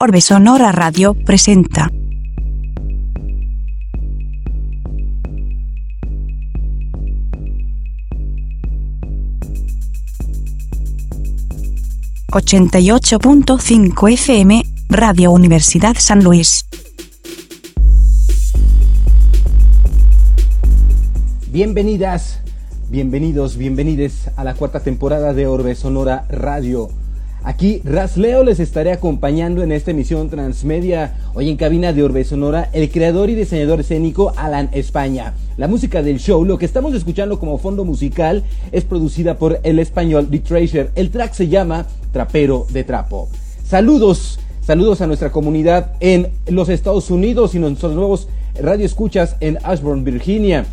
Orbe Sonora Radio presenta. ...88.5 FM, Radio Universidad San Luis. Bienvenidas, bienvenidos, bienvenides a la cuarta temporada de Orbe Sonora Radio. Aquí Rasleo les estaré acompañando en esta emisión transmedia. Hoy en cabina de Orbe Sonora, el creador y diseñador escénico Alan España. La música del show, lo que estamos escuchando como fondo musical, es producida por el español The Treasure. El track se llama Trapero de Trapo. Saludos, saludos a nuestra comunidad en los Estados Unidos y nuestros nuevos radioescuchas en Ashburn, Virginia.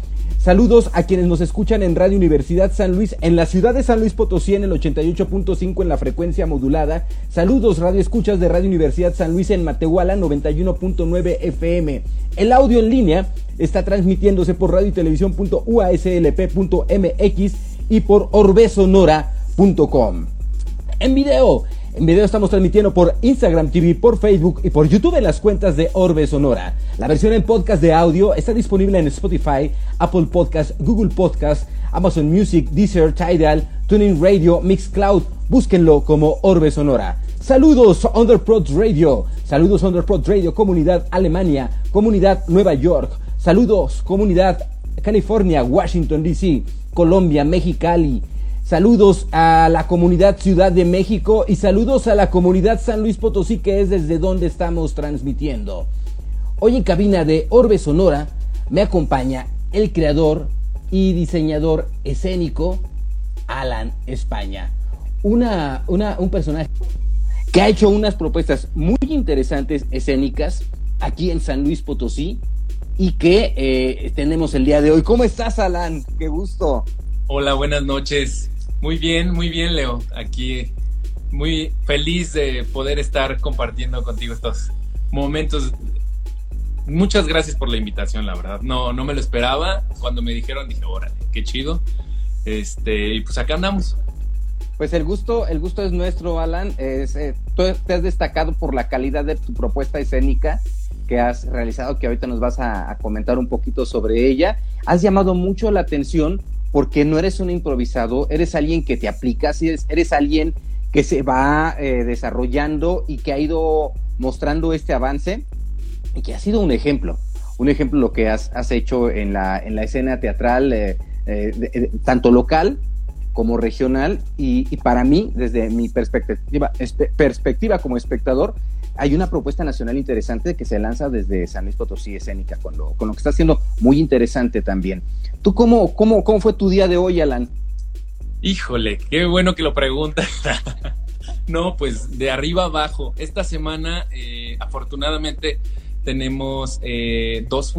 Saludos a quienes nos escuchan en Radio Universidad San Luis, en la ciudad de San Luis Potosí, en el 88.5 en la frecuencia modulada. Saludos, Radio Escuchas de Radio Universidad San Luis en Matehuala, 91.9 FM. El audio en línea está transmitiéndose por radio y televisión.uaslp.mx y por orbesonora.com. En video, en video estamos transmitiendo por Instagram TV, por Facebook y por YouTube en las cuentas de Orbe Sonora. La versión en podcast de audio está disponible en Spotify, Apple Podcast, Google Podcast, Amazon Music, Deezer, Tidal, Tuning Radio, Mixcloud. Búsquenlo como Orbe Sonora. Saludos Underprod Radio. Saludos Underprod Radio, comunidad Alemania, comunidad Nueva York. Saludos comunidad California, Washington DC, Colombia, Mexicali. Saludos a la comunidad Ciudad de México y saludos a la comunidad San Luis Potosí, que es desde donde estamos transmitiendo. Hoy en cabina de Orbe Sonora me acompaña el creador y diseñador escénico Alan España. Una, un personaje que ha hecho unas propuestas muy interesantes escénicas aquí en San Luis Potosí y que eh, tenemos el día de hoy. ¿Cómo estás, Alan? Qué gusto. Hola, buenas noches. Muy bien, muy bien, Leo. Aquí muy feliz de poder estar compartiendo contigo estos momentos. Muchas gracias por la invitación, la verdad. No, no me lo esperaba. Cuando me dijeron, dije, órale, qué chido. Este, y pues acá andamos. Pues el gusto, el gusto es nuestro, Alan. Es, eh, tú te has destacado por la calidad de tu propuesta escénica que has realizado, que ahorita nos vas a, a comentar un poquito sobre ella. Has llamado mucho la atención porque no eres un improvisado, eres alguien que te aplicas, eres, eres alguien que se va eh, desarrollando y que ha ido mostrando este avance y que ha sido un ejemplo, un ejemplo lo que has, hecho en la, en la escena teatral, eh, eh, tanto local como regional, y, para mí, desde mi perspectiva, perspectiva como espectador, hay una propuesta nacional interesante que se lanza desde San Luis Potosí Escénica, con lo, con lo que está haciendo muy interesante también. ¿Tú cómo, cómo, cómo fue tu día de hoy, Alan? Híjole, qué bueno que lo preguntas. no, pues de arriba abajo. Esta semana, eh, afortunadamente, tenemos eh, dos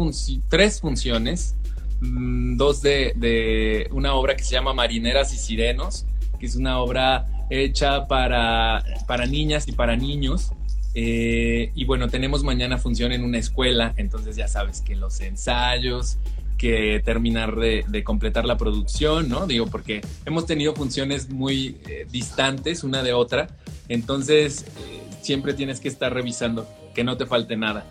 tres funciones. Mm, dos de, de una obra que se llama Marineras y Sirenos, que es una obra hecha para, para niñas y para niños eh, y bueno, tenemos mañana función en una escuela, entonces ya sabes que los ensayos, que terminar de, completar la producción, ¿no? Digo, porque hemos tenido funciones muy eh, distantes una de otra, entonces eh, siempre tienes que estar revisando que no te falte nada.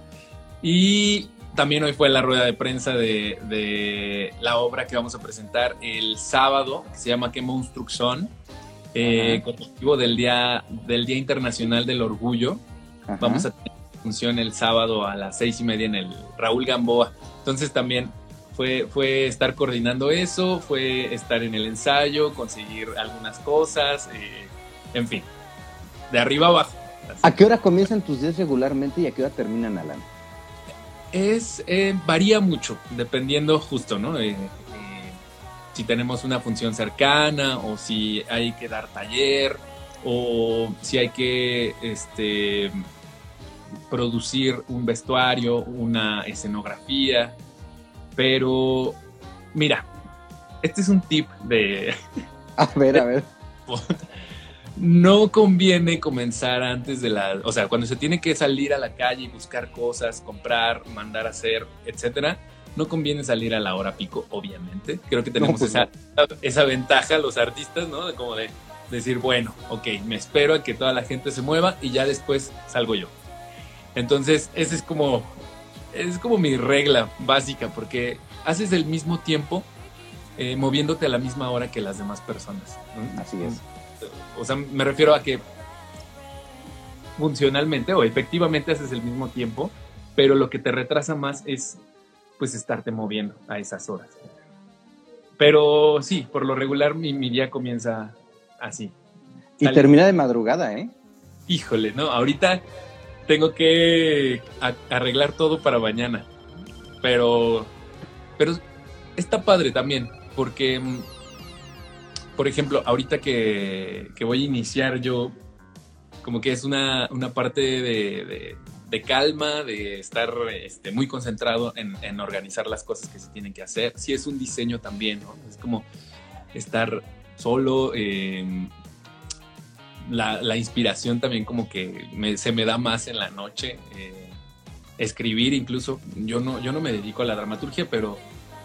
Y también hoy fue la rueda de prensa de, la obra que vamos a presentar el sábado, que se llama ¿Qué monstruos son? Con motivo del día, del día Internacional del Orgullo. Vamos a tener función el sábado a las seis y media en el Raúl Gamboa. Entonces también fue, fue estar coordinando eso, fue estar en el ensayo, conseguir algunas cosas, eh, en fin, de arriba abajo. ¿A qué hora comienzan tus días regularmente y a qué hora terminan, Alan? Es, eh, varía mucho, dependiendo justo, ¿no? Eh, si tenemos una función cercana o si hay que dar taller o si hay que este, producir un vestuario, una escenografía, pero mira, este es un tip de... A ver, a ver. No conviene comenzar antes de la, o sea, cuando se tiene que salir a la calle y buscar cosas, comprar, mandar a hacer, etcétera, no conviene salir a la hora pico, obviamente. Creo que tenemos pues esa, esa ventaja los artistas, ¿no? De como de decir, bueno, ok, me espero a que toda la gente se mueva y ya después salgo yo. Entonces, esa es como, es como mi regla básica, porque haces el mismo tiempo eh, moviéndote a la misma hora que las demás personas. Así es. O sea, me refiero a que funcionalmente o efectivamente haces el mismo tiempo, pero lo que te retrasa más es pues estarte moviendo a esas horas. Pero sí, por lo regular mi, mi día comienza así. Y termina de madrugada, ¿eh? Híjole, no, ahorita tengo que arreglar todo para mañana. Pero, pero está padre también, porque, mm, por ejemplo, ahorita que, que voy a iniciar yo, como que es una, una parte de, de, calma, de estar este, muy concentrado en, organizar las cosas que se tienen que hacer. Sí es un diseño también, ¿no? Es como estar solo, eh, la, inspiración también como que se me da más en la noche. Eh, escribir incluso, yo no, yo no me dedico a la dramaturgia, pero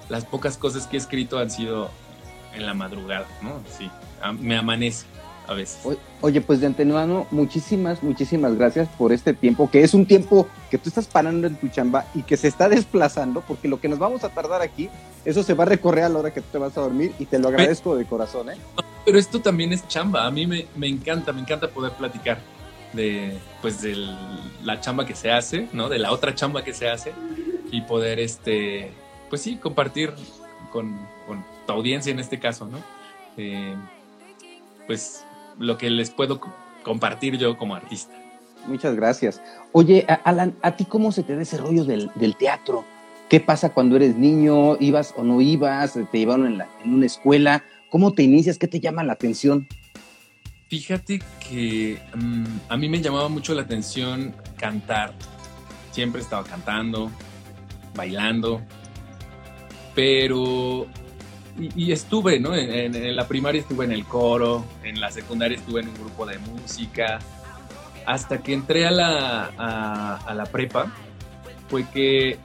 las pocas cosas que he escrito han sido en la madrugada, ¿no? Sí, me amanece a veces. Oye, pues de antemano, muchísimas, muchísimas gracias por este tiempo, que es un tiempo que tú estás parando en tu chamba y que se está desplazando, porque lo que nos vamos a tardar aquí, eso se va a recorrer a la hora que tú te vas a dormir y te lo agradezco de corazón, ¿eh? Pero esto también es chamba, a mí me, me encanta, me encanta poder platicar de, pues, de la chamba que se hace, ¿no? De la otra chamba que se hace y poder, este, pues sí, compartir con, con tu audiencia en este caso, ¿no? Eh, pues lo que les puedo compartir yo como artista. Muchas gracias. Oye, Alan, ¿a ti cómo se te da ese rollo del, teatro? ¿Qué pasa cuando eres niño? ¿Ibas o no ibas? ¿Te llevaron en, la, en una escuela? ¿Cómo te inicias? ¿Qué te llama la atención? Fíjate que mm, a mí me llamaba mucho la atención cantar. Siempre estaba cantando, bailando, pero y, estuve, ¿no? En, la primaria estuve en el coro, en la secundaria estuve en un grupo de música. Hasta que entré a la, a, la prepa, fue que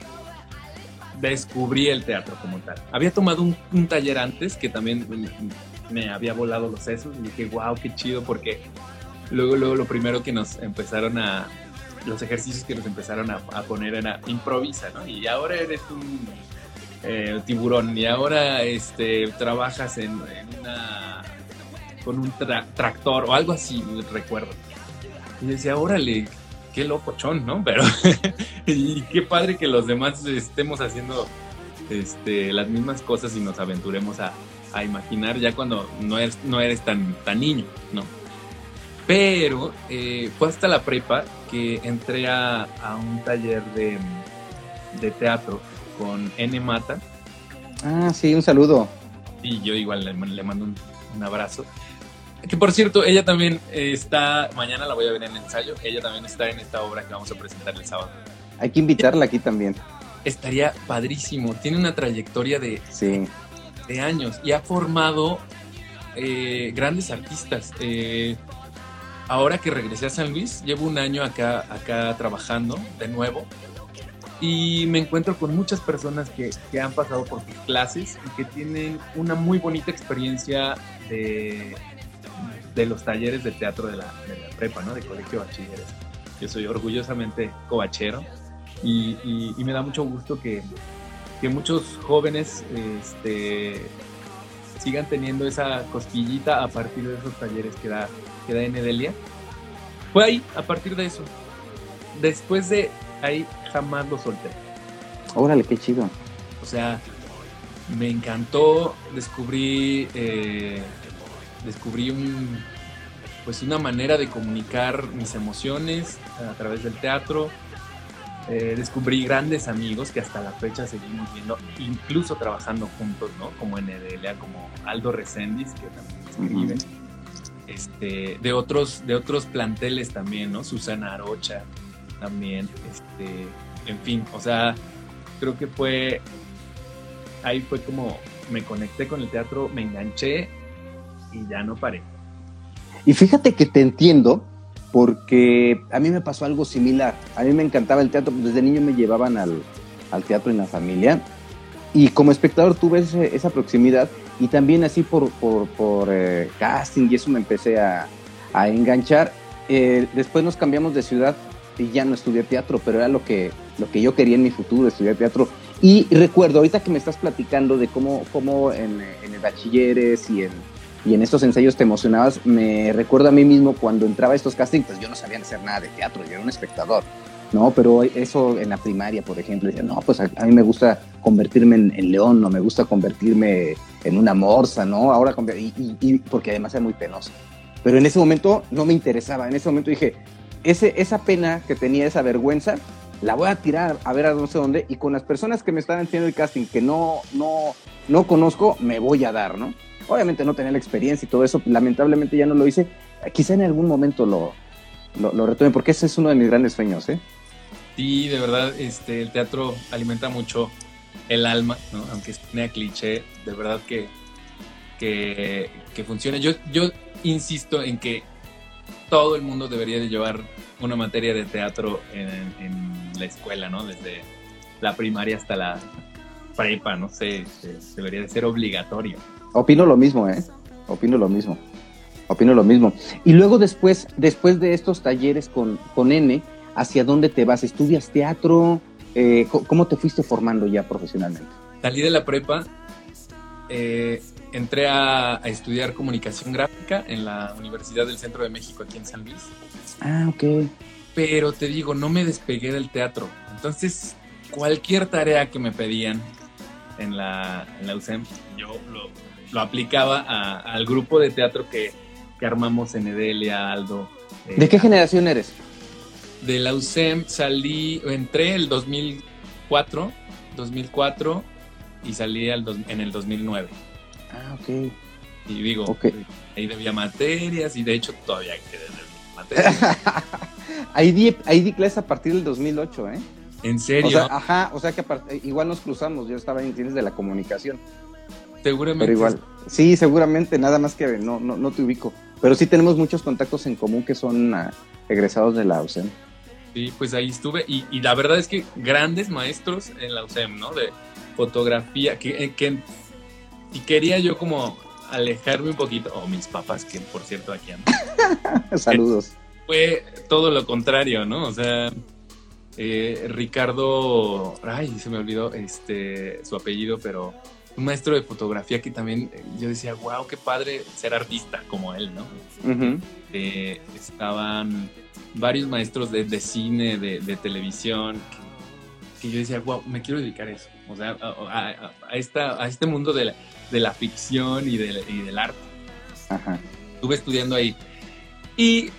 descubrí el teatro como tal. Había tomado un, taller antes que también me, había volado los sesos y dije, wow, qué chido, porque luego, luego lo primero que nos empezaron a, los ejercicios que nos empezaron a, a poner era improvisa, ¿no? Y ahora eres un eh, tiburón y ahora este, trabajas en, una con un tractor o algo así, recuerdo. Y decía, órale, qué locochón, ¿no? Pero, y qué padre que los demás estemos haciendo este, las mismas cosas y nos aventuremos a, imaginar ya cuando no eres, no eres tan, tan niño, ¿no? Pero eh, fue hasta la prepa que entré a, a un taller de, de teatro con N Mata. Ah, sí, un saludo. Y yo igual le, mando un, abrazo. Que por cierto, ella también está, mañana la voy a ver en el ensayo, ella también está en esta obra que vamos a presentar el sábado. Hay que invitarla aquí también. Estaría padrísimo, tiene una trayectoria de, de años y ha formado eh, grandes artistas. Eh, ahora que regresé a San Luis, llevo un año acá, acá trabajando de nuevo y me encuentro con muchas personas que, que, han pasado por sus clases y que tienen una muy bonita experiencia de, de los talleres de teatro de la, de la prepa, ¿no? De colegio bachilleres. Yo soy orgullosamente cobachero y, y, me da mucho gusto que, que muchos jóvenes este, sigan teniendo esa cosquillita a partir de esos talleres que da, que da en. Fue ahí, a partir de eso. Después de ahí jamás lo solté. Órale, qué chido. O sea, me encantó, descubrí, eh, descubrí un, pues una manera de comunicar mis emociones a través del teatro. Eh, descubrí grandes amigos que hasta la fecha seguimos viendo, incluso trabajando juntos, ¿no? Como en Edelia, como Aldo Recendis, que también escribe. este, de, otros, de otros planteles también, ¿no? Susana Arocha, también, este, en fin, o sea, creo que fue, ahí fue como me conecté con el teatro, me enganché y ya no paré. Y fíjate que te entiendo, porque a mí me pasó algo similar. A mí me encantaba el teatro, desde niño me llevaban al, teatro en la familia. Y como espectador tuve esa proximidad y también así por, por, eh, casting y eso me empecé a, enganchar. Eh, después nos cambiamos de ciudad y ya no estudié teatro, pero era lo que, lo que yo quería en mi futuro, estudiar teatro. Y, recuerdo, ahorita que me estás platicando de cómo, cómo en, en el bachilleres y en, y en estos ensayos te emocionabas, me recuerdo a mí mismo cuando entraba a estos castings, pues yo no sabía hacer nada de teatro, yo era un espectador. ¿no? Pero eso en la primaria, por ejemplo, decía, no, pues a, mí me gusta convertirme en, león, no me gusta convertirme en una morsa, ¿no? Ahora, y, porque además era muy penoso. Pero en ese momento no me interesaba, en ese momento dije, esa pena que tenía, esa vergüenza, la voy a tirar a ver a no sé dónde, y con las personas que me están haciendo el casting que no, no, no conozco, me voy a dar, ¿no? Obviamente no tenía la experiencia y todo eso, lamentablemente ya no lo hice, quizá en algún momento lo, lo, retome, porque ese es uno de mis grandes sueños, ¿eh? Sí, de verdad, este, el teatro alimenta mucho el alma, ¿no? aunque sea cliché, de verdad que, que, que funciona. Yo, yo insisto en que todo el mundo debería de llevar una materia de teatro en, la escuela, ¿no? Desde la primaria hasta la prepa, no sé, este, debería de ser obligatorio. Opino lo mismo, ¿eh? Opino lo mismo. Opino lo mismo. Y luego después, después de estos talleres con, con N, ¿Hacia dónde te vas? ¿Estudias teatro? Eh, ¿Cómo te fuiste formando ya profesionalmente? Salí de la prepa, eh, entré a, estudiar comunicación gráfica en la Universidad del Centro de México aquí en San Luis. Ah, ok. Pero te digo, no me despegué del teatro. Entonces, cualquier tarea que me pedían en la, en la UCEM, yo lo, aplicaba al grupo de teatro que, que armamos en Edelia, Aldo. ¿De qué generación eres? de la UCEM salí, entré el 2004, 2004 y salí en el 2009. Ah, ok. Y digo, ahí debía materias y de hecho todavía quedé materias. ahí, di, ahí di clases a partir del 2008, ¿eh? ¿En serio? ajá, o sea que igual nos cruzamos, yo estaba en ciencias de la comunicación. Seguramente. Pero igual, sí, seguramente, nada más que no, no, no te ubico. Pero sí tenemos muchos contactos en común que son uh, egresados de la UCEM. Sí, pues ahí estuve y, la verdad es que grandes maestros en la UCEM, ¿no? De fotografía, que, eh, que y quería yo como alejarme un poquito, o mis papás, que por cierto aquí andan. Saludos. Fue todo lo contrario, ¿no? O sea, eh, Ricardo, ay, se me olvidó este su apellido, pero un maestro de fotografía que también eh, yo decía, wow, qué padre ser artista como él, ¿no? estaban varios maestros de, cine, de, televisión, que, yo decía, wow, me quiero dedicar a eso, o sea, a, esta, a este mundo de la, ficción y, del arte. Estuve estudiando ahí. Y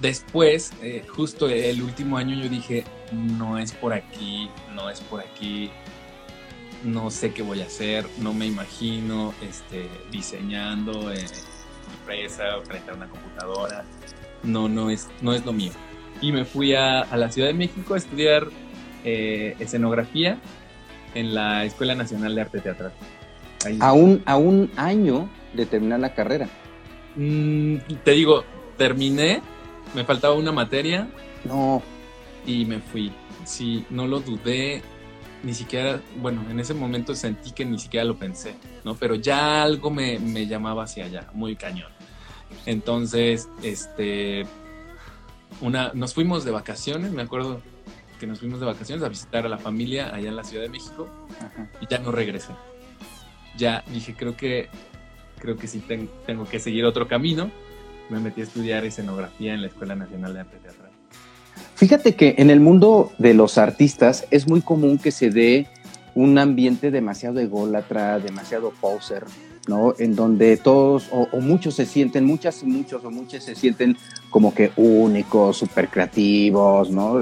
después, eh, justo el último año, yo dije, no es por aquí, no es por aquí, no sé qué voy a hacer, no me imagino este, diseñando en una empresa o frente a una computadora no, no es, no es lo mío. Y me fui a, la Ciudad de México a estudiar eh, escenografía en la Escuela Nacional de Arte Teatral. A, un, a un año de terminar la carrera. Mm, te digo, terminé, me faltaba una materia. No. Y me fui. Sí, no lo dudé, ni siquiera, bueno, en ese momento sentí que ni siquiera lo pensé, ¿no? Pero ya algo me, me llamaba hacia allá, muy cañón. Entonces, este, una, nos fuimos de vacaciones, me acuerdo que nos fuimos de vacaciones a visitar a la familia allá en la Ciudad de México y ya no regresé. Ya dije, creo que, creo que sí tengo que seguir otro camino. Me metí a estudiar escenografía en la Escuela Nacional de Arte Teatral. Fíjate que en el mundo de los artistas es muy común que se dé un ambiente demasiado ególatra, demasiado poser, ¿no? En donde todos o, muchos se sienten, muchas y muchos o muchas se sienten como que únicos, súper creativos, ¿no?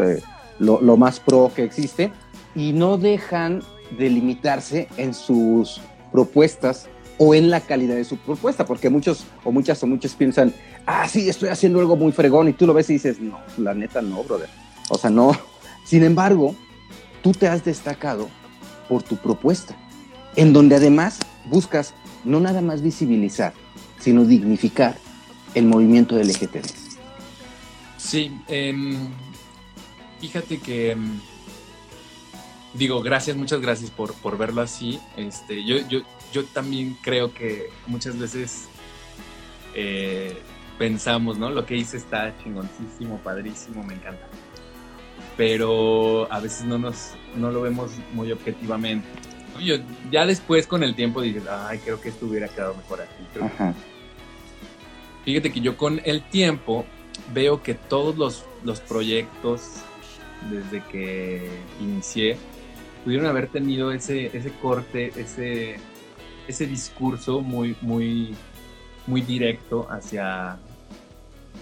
lo, más pro que existe y no dejan de limitarse en sus propuestas o en la calidad de su propuesta, porque muchos o muchas o muchos piensan, ah, sí, estoy haciendo algo muy fregón y tú lo ves y dices, no, la neta no, brother. O sea, no. Sin embargo, tú te has destacado por tu propuesta, en donde además buscas no nada más visibilizar, sino dignificar el movimiento del LGTB. Sí, em, fíjate que em, digo, gracias, muchas gracias por, por verlo así. Este, yo, yo, yo también creo que muchas veces eh, pensamos, ¿no? Lo que hice está chingoncísimo, padrísimo, me encanta. pero a veces no, nos, no lo vemos muy objetivamente. Yo, ya después con el tiempo dices, ay, creo que esto hubiera quedado mejor aquí. Fíjate que yo con el tiempo veo que todos los, los proyectos desde que inicié pudieron haber tenido ese, ese corte, ese, ese discurso muy, muy, muy directo hacia,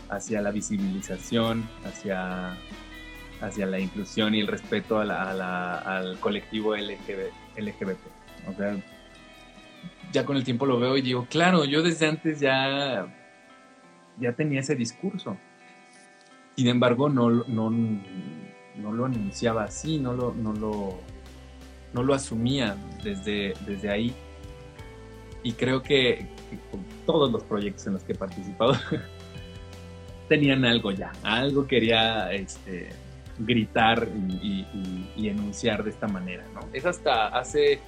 hacia la visibilización, hacia, hacia la inclusión y el respeto al colectivo LGBT. O sea, ya con el tiempo lo veo y digo, claro, yo desde antes ya, ya tenía ese discurso. Sin embargo, no, no, no lo anunciaba así, no lo, no lo, no lo asumía desde, desde ahí. Y creo que, todos los proyectos en los que he participado tenían algo ya, algo quería este, gritar y, enunciar de esta manera. ¿no? Es hasta hace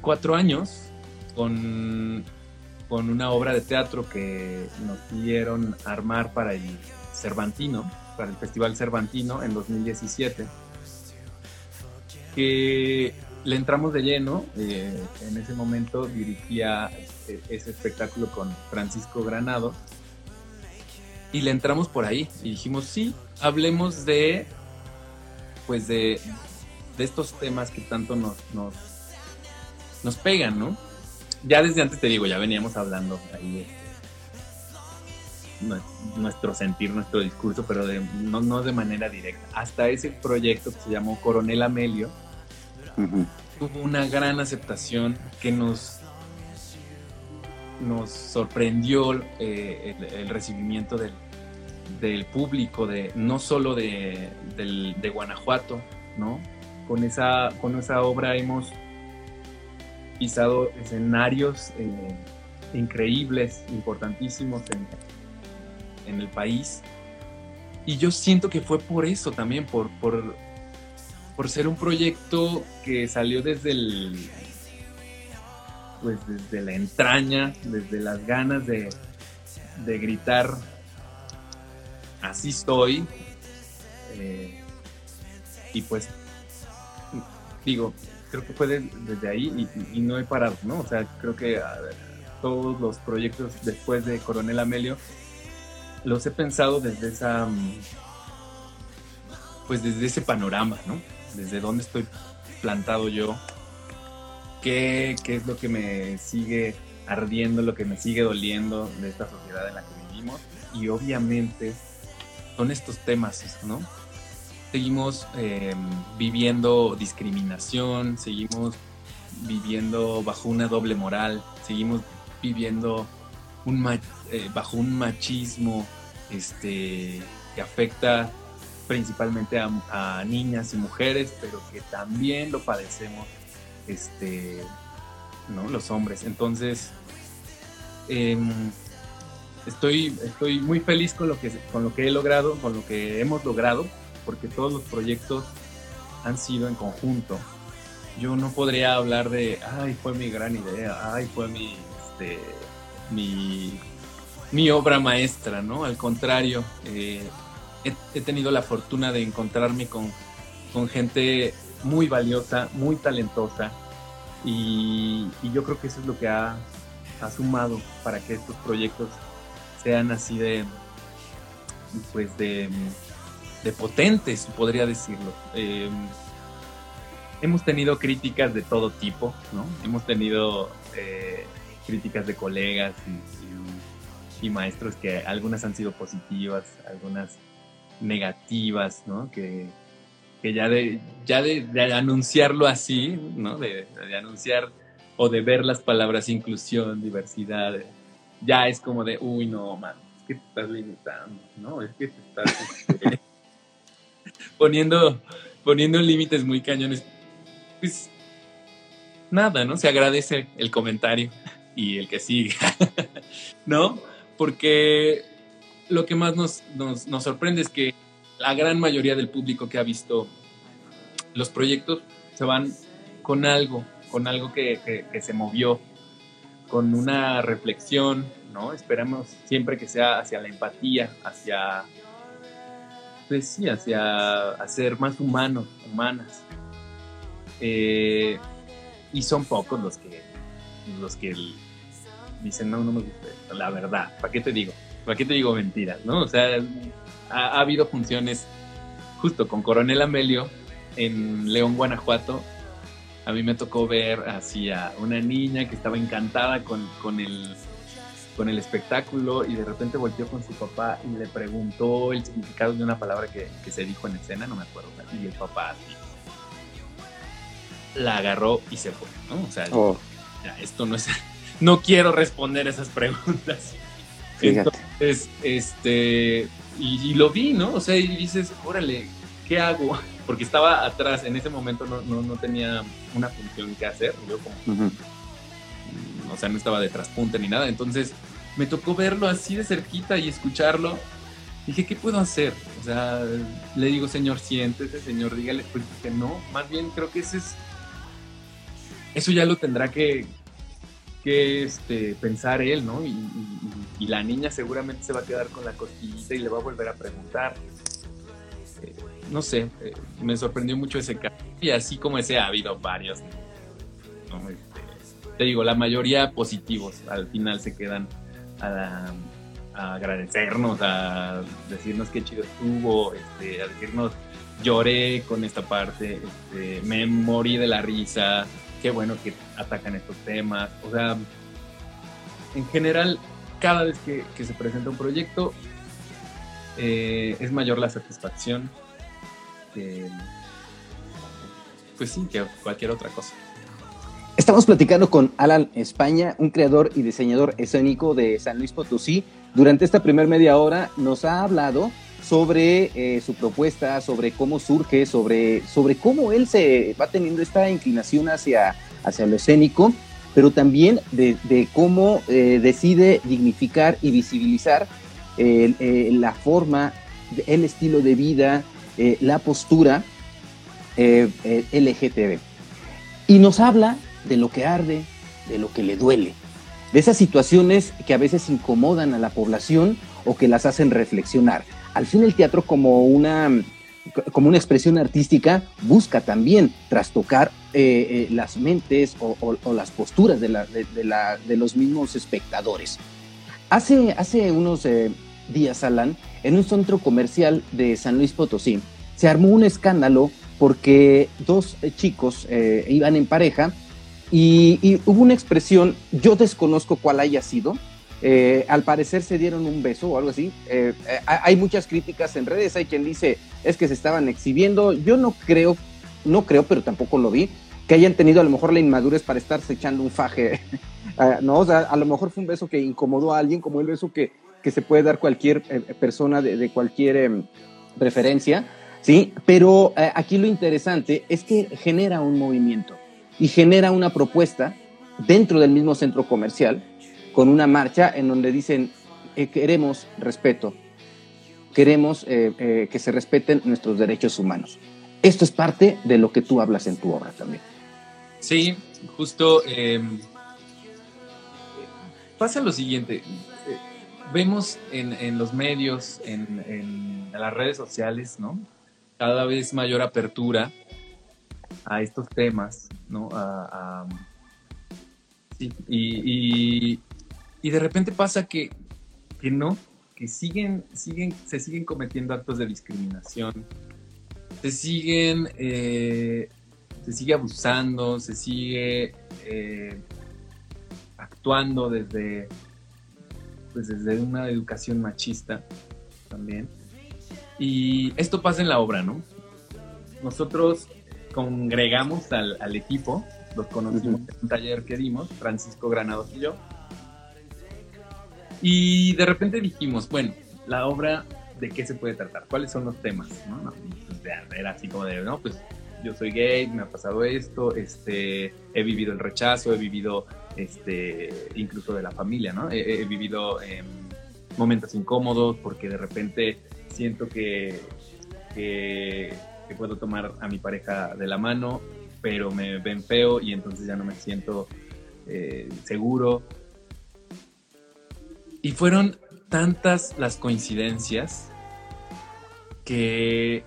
cuatro años con, con una obra de teatro que nos pidieron armar para el Cervantino, para el Festival Cervantino en 2017, que le entramos de lleno. Eh, en ese momento dirigía eh, ese espectáculo con Francisco Granado y le entramos por ahí y dijimos, sí, hablemos de, pues de, de estos temas que tanto nos, nos, nos pegan, ¿no? Ya desde antes te digo, ya veníamos hablando ahí nuestro sentir, nuestro discurso, pero de, no, no, de manera directa. Hasta ese proyecto que se llamó Coronel Amelio tuvo una gran aceptación que nos, nos sorprendió eh, el, recibimiento del, del, público, de, no solo de, de, Guanajuato, ¿no? Con esa, con esa obra hemos pisado escenarios eh, increíbles, importantísimos en, en el país. Y yo siento que fue por eso también, por, por, por ser un proyecto que salió desde el pues desde la entraña, desde las ganas de, de gritar así estoy. Eh, y pues digo, creo que fue desde ahí y, no he parado, ¿no? O sea, creo que todos los proyectos después de Coronel Amelio los he pensado desde esa, mm, pues desde ese panorama, ¿no? Desde dónde estoy plantado yo, qué, qué es lo que me sigue ardiendo, lo que me sigue doliendo de esta sociedad en la que vivimos. Y obviamente son estos temas, ¿no? Seguimos em, viviendo discriminación, seguimos viviendo bajo una doble moral, seguimos viviendo un, eh, bajo un machismo este, que afecta principalmente a, niñas y mujeres, pero que también lo padecemos este, ¿no? los hombres. Entonces, em, estoy, estoy muy feliz con lo, que, con lo que he logrado, con lo que hemos logrado, porque todos los proyectos han sido en conjunto. Yo no podría hablar de, ay, fue mi gran idea, ay, fue mi, este, mi mi obra maestra, ¿no? Al contrario, eh, he, tenido la fortuna de encontrarme con, gente muy valiosa, muy talentosa, y, yo creo que eso es lo que ha, sumado para que estos proyectos sean así de, pues de, potentes, podría decirlo. Em, hemos tenido críticas de todo tipo, ¿no? Hemos tenido eh, críticas de colegas y maestros que algunas han sido positivas, algunas negativas, ¿no? Que, ya, de, ya de, anunciarlo así, ¿no? De, anunciar o de ver las palabras inclusión, diversidad, ya es como de, uy, no, man, es que te estás limitando, ¿no? Es que te estás este, poniendo, poniendo límites muy cañones. Pues nada, ¿no? Se agradece el comentario y el que siga, ¿no? Porque lo que más nos, sorprende es que la gran mayoría del público que ha visto los proyectos se van con algo, con algo que, se movió, con una reflexión, ¿no? Esperamos siempre que sea hacia la empatía, hacia, pues sí, hacia hacer más humanos, humanas. Eh, y son pocos los que, los que dicen, no, no me gusta la verdad, ¿para qué te digo? ¿Para qué te digo mentiras? ¿no? O sea, ha, ha habido funciones justo con Coronel Amelio en León, Guanajuato, a mí me tocó ver así a una niña que estaba encantada con, con, el, con el espectáculo y de repente volteó con su papá y le preguntó el significado de una palabra que, que se dijo en escena, no me acuerdo, y el papá así, la agarró y se fue, ¿no? O sea, Oh. ya, esto no es, no quiero responder esas preguntas. Fíjate. Entonces, este, y, y lo vi, ¿no? O sea, y dices, órale, ¿qué hago? Porque estaba atrás, en ese momento no, no, no tenía una función que hacer, yo como, o sea, no estaba de traspunte ni nada, entonces me tocó verlo así de cerquita y escucharlo. Dije, ¿qué puedo hacer? O sea, le digo, señor, siéntese, señor, dígale, pues que no, más bien creo que ese es, eso ya lo tendrá que, que este, pensar él, ¿no? Y, la niña seguramente se va a quedar con la costillita y le va a volver a preguntar. Eh, no sé, eh, me sorprendió mucho ese caso. Y así como ese ha habido varios. Este, te digo, la mayoría positivos. Al final se quedan a, la- a agradecernos, a decirnos qué chido estuvo, este, a decirnos lloré con esta parte, este, me morí de la risa, qué bueno que atacan estos temas. O sea, en general, cada vez que, se presenta un proyecto, eh, es mayor la satisfacción que, pues sí, que cualquier otra cosa. Estamos platicando con Alan España, un creador y diseñador escénico de San Luis Potosí. Durante esta primera media hora nos ha hablado sobre eh, su propuesta, sobre cómo surge, sobre, sobre cómo él se va teniendo esta inclinación hacia, hacia lo escénico, pero también de, cómo eh, decide dignificar y visibilizar la forma, el estilo de vida, eh, la postura eh, LGTB. Y nos habla de lo que arde, de lo que le duele, de esas situaciones que a veces incomodan a la población o que las hacen reflexionar. Al fin el teatro como una, como una expresión artística busca también trastocar eh, eh, las mentes o, las posturas de, los mismos espectadores. Hace, hace unos eh, días, Alan, en un centro comercial de San Luis Potosí, se armó un escándalo porque dos chicos iban en pareja y, y hubo una expresión, yo desconozco cuál haya sido, al parecer se dieron un beso o algo así. Hay muchas críticas en redes, hay quien dice es que se estaban exhibiendo, yo no creo, no creo, pero tampoco lo vi, que hayan tenido a lo mejor la inmadurez para estarse echando un faje, Ah, no, a lo mejor fue un beso que incomodó a alguien, como el beso que, que se puede dar cualquier eh, persona de, de cualquier eh, preferencia, ¿sí? Pero eh, aquí lo interesante es que genera un movimiento y genera una propuesta dentro del mismo centro comercial con una marcha en donde dicen eh, queremos respeto, queremos eh, eh, que se respeten nuestros derechos humanos. Esto es parte de lo que tú hablas en tu obra también. Sí, justo eh, pasa lo siguiente. vemos en, en los medios, en, en las redes sociales, ¿no? Cada vez mayor apertura a estos temas, ¿no? Y, y- y de repente pasa que, que no, que siguen, siguen, se siguen cometiendo actos de discriminación, se siguen, eh, se sigue abusando, se sigue eh, actuando desde, pues desde una educación machista también. Y esto pasa en la obra, ¿no? Nosotros congregamos al, al equipo, los conocimos en un taller que dimos, Francisco Granados y yo. Y de repente dijimos, bueno, la obra, ¿de qué se puede tratar? ¿Cuáles son los temas? ¿no? Pues, era así como de, no, pues yo soy gay, me ha pasado esto, este, he vivido el rechazo, he vivido, este, incluso de la familia, ¿no? He, vivido em, momentos incómodos porque de repente siento que, que, que puedo tomar a mi pareja de la mano, pero me ven feo y entonces ya no me siento eh, seguro. Y fueron tantas las coincidencias que,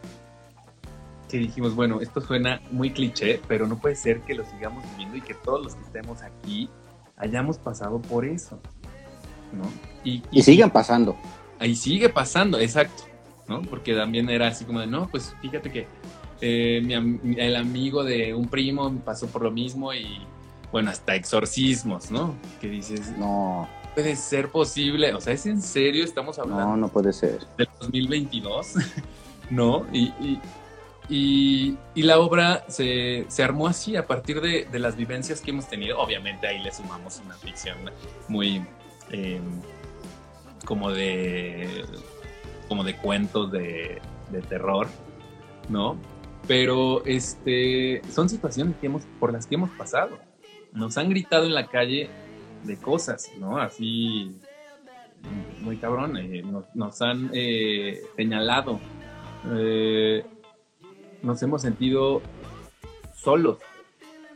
que dijimos, bueno, esto suena muy cliché, pero no puede ser que lo sigamos viviendo y que todos los que estemos aquí hayamos pasado por eso, ¿no? Y, y sigan pasando. Ahí sigue pasando, exacto, ¿no? Porque también era así como de, no, pues fíjate que eh, mi, el amigo de un primo pasó por lo mismo y, bueno, hasta exorcismos, ¿no? Que dices, no. Puede ser posible, o sea, ¿es en serio? Estamos hablando. No, no puede ser. Del 2022, ¿no? Y, y, y, la obra se, se, armó así a partir de, de, las vivencias que hemos tenido. Obviamente ahí le sumamos una ficción muy eh, como de como de cuentos de, de, terror, ¿no? Pero este son situaciones que hemos, por las que hemos pasado. Nos han gritado en la calle de cosas, ¿no? Así muy cabrón, eh, nos, nos, han eh, señalado. Eh, nos hemos sentido solos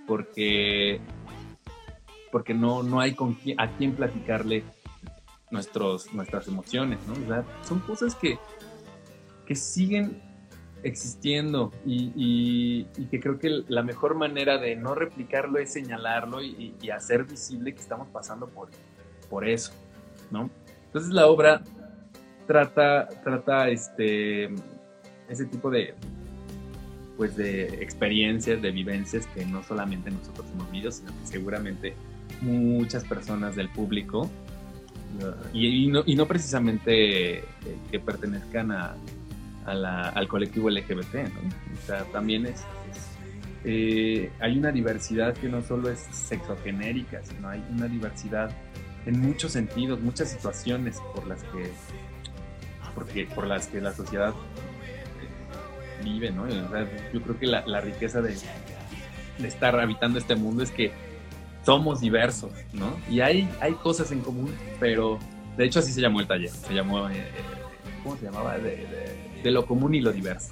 porque porque no, no hay con a quién platicarle nuestros, nuestras emociones, ¿no? O sea, son cosas que, que siguen existiendo y, que creo que la mejor manera de no replicarlo es señalarlo y, hacer visible que estamos pasando por, por eso, ¿no? Entonces la obra trata, trata este, ese tipo de, pues de experiencias, de vivencias que no solamente nosotros hemos vivido, sino que seguramente muchas personas del público y, no, y no, precisamente eh, que pertenezcan a, al colectivo LGBT, ¿no? O sea, también es, eh, hay una diversidad que no solo es sexogenérica, sino hay una diversidad en muchos sentidos, muchas situaciones por las que, porque, por las que la sociedad eh, vive, ¿no? yo creo que la, la riqueza de, estar habitando este mundo es que somos diversos, ¿no? Y hay, hay cosas en común, pero de hecho así se llamó el taller, se llamó, eh, ¿cómo se llamaba? Lo común y lo diverso.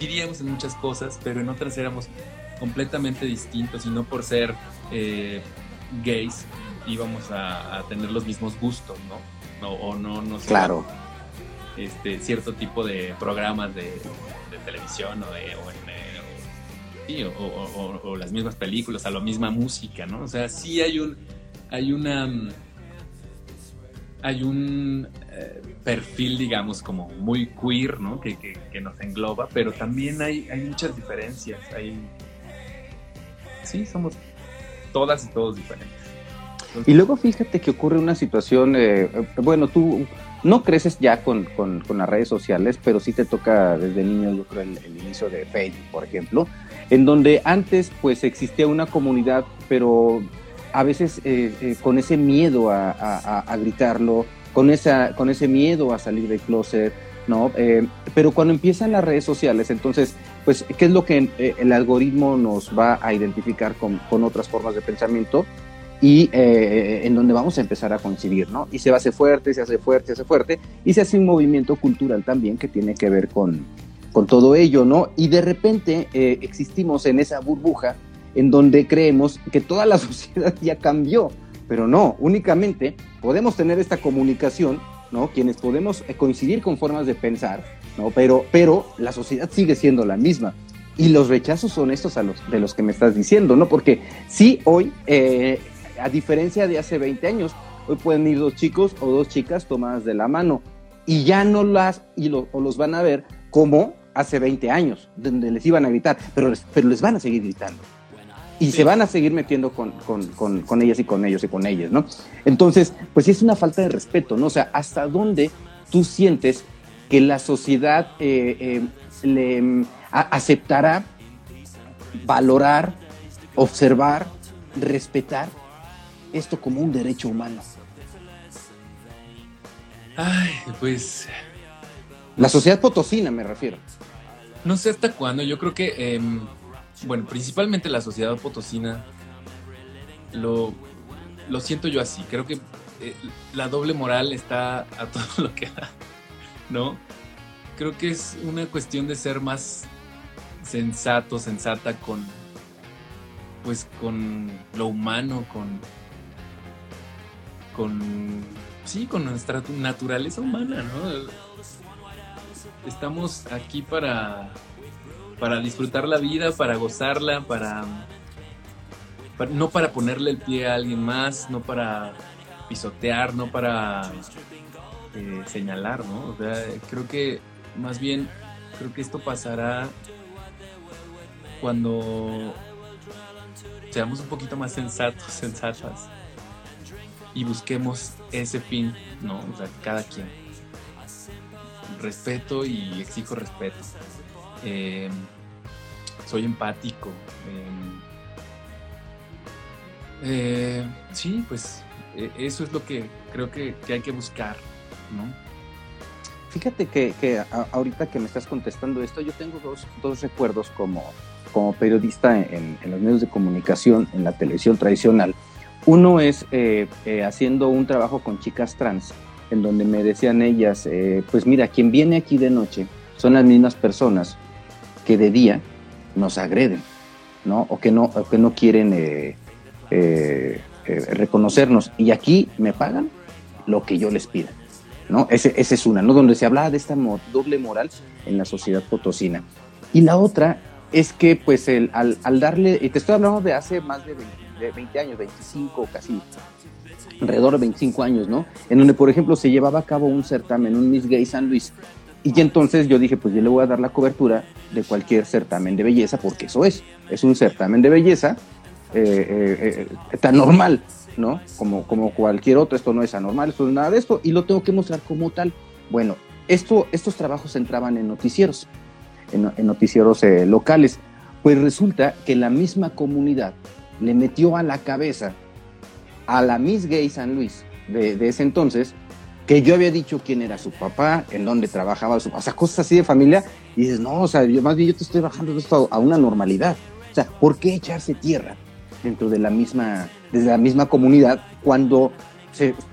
Diríamos en muchas cosas, pero en otras éramos completamente distintos y no por ser eh, gays íbamos a, tener los mismos gustos, ¿no? o no, no sé, Claro. Este, cierto tipo de programas de, televisión o, de, o en o, las mismas películas, a la misma música, ¿no? O sea, sí hay un, hay una, hay un eh, perfil, digamos, como muy queer, ¿no? Que, que, nos engloba, pero también hay, hay muchas diferencias, hay, sí, somos todas y todos diferentes. y luego fíjate que ocurre una situación, eh, bueno, tú no creces ya con, con, las redes sociales, pero sí te toca desde niño, yo creo, el, el inicio de Facebook, por ejemplo, en donde antes pues existía una comunidad, pero a veces eh, eh, con ese miedo a, gritarlo, con, esa, con ese miedo a salir del closet, ¿no? Eh, pero cuando empiezan las redes sociales, entonces, pues, ¿qué es lo que el algoritmo nos va a identificar con, con otras formas de pensamiento? y en donde vamos a empezar a coincidir, ¿no? Y se hace fuerte, se hace fuerte, se hace fuerte, y se hace un movimiento cultural también que tiene que ver con, con todo ello, ¿no? Y de repente eh, existimos en esa burbuja en donde creemos que toda la sociedad ya cambió, pero no, únicamente podemos tener esta comunicación, ¿no? Quienes podemos eh, coincidir con formas de pensar, ¿no? Pero, pero la sociedad sigue siendo la misma. Y los rechazos son estos a los, de los que me estás diciendo, ¿no? Porque sí, hoy, eh, a diferencia de hace 20 años, hoy pueden ir dos chicos o dos chicas tomadas de la mano y ya no las, y o los van a ver como hace 20 años, donde les iban a gritar, pero pero les van a seguir gritando. Y se van a seguir metiendo con, con, con, con, ellas y con ellos y con ellas, ¿no? Entonces, pues es una falta de respeto, ¿no? O sea, ¿hasta dónde tú sientes que la sociedad eh, eh, le mm, aceptará valorar, observar, respetar esto como un derecho humano? Ay, pues... La sociedad potosina me refiero. No sé hasta cuándo, yo creo que, em, bueno, principalmente la sociedad potosina, lo, lo siento yo así, creo que eh, la doble moral está a todo lo que da, ¿no? Creo que es una cuestión de ser más sensato, sensata con, pues con lo humano, con, con, sí, con nuestra naturaleza humana, ¿no? estamos aquí para, para disfrutar la vida, para gozarla, para, no para ponerle el pie a alguien más, no para pisotear, no para eh, señalar, ¿no? O sea, creo que más bien, creo que esto pasará cuando seamos un poquito más sensatos, sensatas y busquemos ese fin, ¿no? O sea, cada quien. Respeto y exijo respeto. Eh, soy empático. Eh, eh, sí, pues e, eso es lo que creo que, hay que buscar, ¿no? Fíjate que, ahorita que me estás contestando esto, yo tengo dos, recuerdos como, como periodista en, los medios de comunicación, en la televisión tradicional. Uno es eh, haciendo un trabajo con chicas trans, en donde me decían ellas, pues mira, quien viene aquí de noche son las mismas personas que de día nos agreden, ¿no? O que no, que no quieren reconocernos. Y aquí me pagan lo que yo les pida, ¿no? Ese, esa es una, ¿no? Donde se hablaba de esta doble moral en la sociedad potosina. Y la otra es que, pues, el, al, darle, y te estoy hablando de hace más de 20 de 20 años, 25 casi, alrededor de 25 años, ¿no? En donde, por ejemplo, se llevaba a cabo un certamen, un Miss Gay San Luis. Y entonces yo dije, pues yo le voy a dar la cobertura de cualquier certamen de belleza, porque eso es, es un certamen de belleza eh, eh, eh, tan normal, ¿no? Como, como cualquier otro, esto no es anormal, esto no es nada de esto, y lo tengo que mostrar como tal. Bueno, esto, estos trabajos entraban en noticieros, en, en noticieros locales. Pues resulta que la misma comunidad le metió a la cabeza a la Miss Gay San Luis de, ese entonces que yo había dicho quién era su papá, en dónde trabajaba su papá, o sea, cosas así de familia, y dices, no, o sea, yo más bien yo te estoy bajando esto a, una normalidad. O sea, ¿por qué echarse tierra dentro de la misma, desde la misma comunidad cuando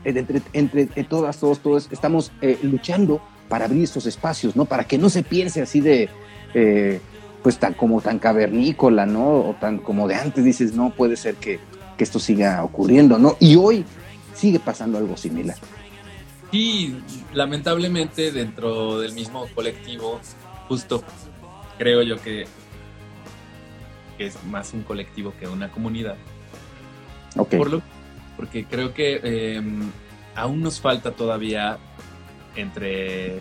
entre, entre, todas, todos, todos estamos eh, luchando para abrir estos espacios, ¿no? Para que no se piense así de, eh, pues tan como tan cavernícola, ¿no? O tan como de antes dices, no puede ser que, esto siga ocurriendo, ¿no? Y hoy sigue pasando algo similar. Y lamentablemente dentro del mismo colectivo, justo creo yo que, es más un colectivo que una comunidad. Okay. porque creo que em, aún nos falta todavía entre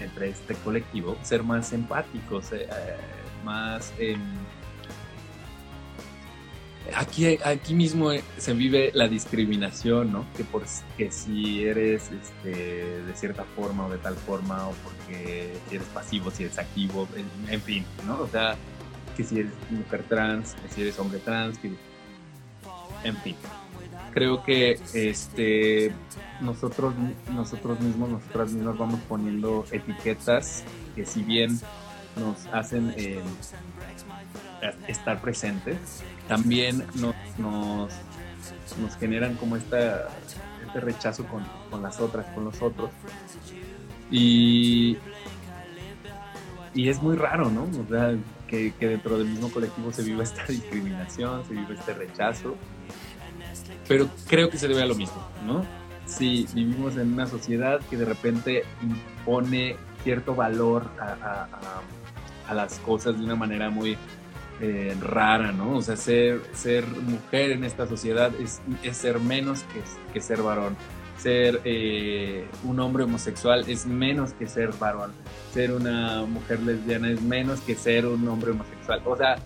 entre este colectivo, ser más empáticos, eh, más... Em, aquí, aquí mismo eh, se vive la discriminación, ¿no? Que, por, que si eres este, de cierta forma o de tal forma, o porque eres pasivo, si eres activo, en, fin, ¿no? O sea, que si eres mujer trans, que si eres hombre trans, que, en fin creo que este nosotros nosotros mismos nosotras mismas vamos poniendo etiquetas que si bien nos hacen eh, estar presentes también nos, nos, generan como esta este rechazo con, con, las otras con los otros. Y y es muy raro no o sea que, que dentro del mismo colectivo se viva esta discriminación se vive este rechazo. Pero creo que se debe a lo mismo, ¿no? Si vivimos en una sociedad que de repente impone cierto valor a, las cosas de una manera muy eh, rara, ¿no? O sea, ser, ser mujer en esta sociedad es, ser menos que, ser varón. Ser eh, un hombre homosexual es menos que ser varón. Ser una mujer lesbiana es menos que ser un hombre homosexual. O sea,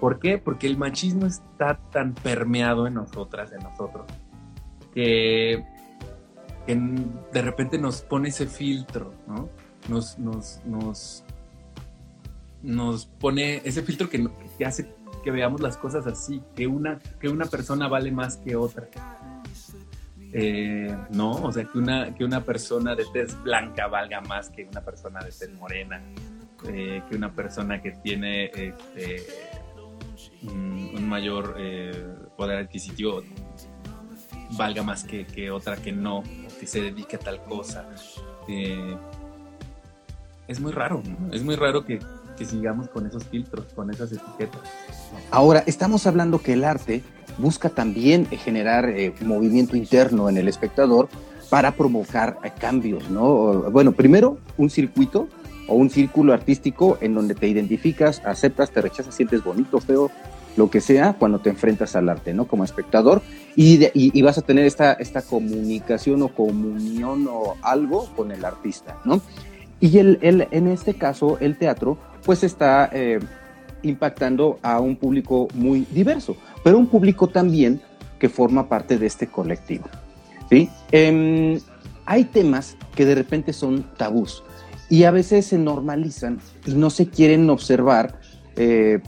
¿Por qué? Porque el machismo está tan permeado en nosotras, en nosotros, que, de repente nos pone ese filtro, ¿no? Nos, nos, nos pone ese filtro que, que, hace que veamos las cosas así, que una, que una persona vale más que otra. Eh, no, o sea, que una, que una persona de tez blanca valga más que una persona de tez morena, eh, que una persona que tiene este, un, mayor eh, poder adquisitivo valga más que, otra que no, que se dedique a tal cosa. Es muy raro, es muy raro que, sigamos con esos filtros, con esas etiquetas. Ahora, estamos hablando que el arte busca también generar eh, movimiento interno en el espectador, para provocar cambios, ¿no? Bueno, primero un circuito o un círculo artístico en donde te identificas, aceptas, te rechazas, sientes bonito, feo, lo que sea, cuando te enfrentas al arte, ¿no? Como espectador, y, y, vas a tener esta, esta comunicación o comunión o algo con el artista, ¿no? Y el, el, en este caso, el teatro, pues está eh, impactando a un público muy diverso, pero un público también que forma parte de este colectivo. ¿sí? Em, hay temas que de repente son tabús y a veces se normalizan y no se quieren observar eh,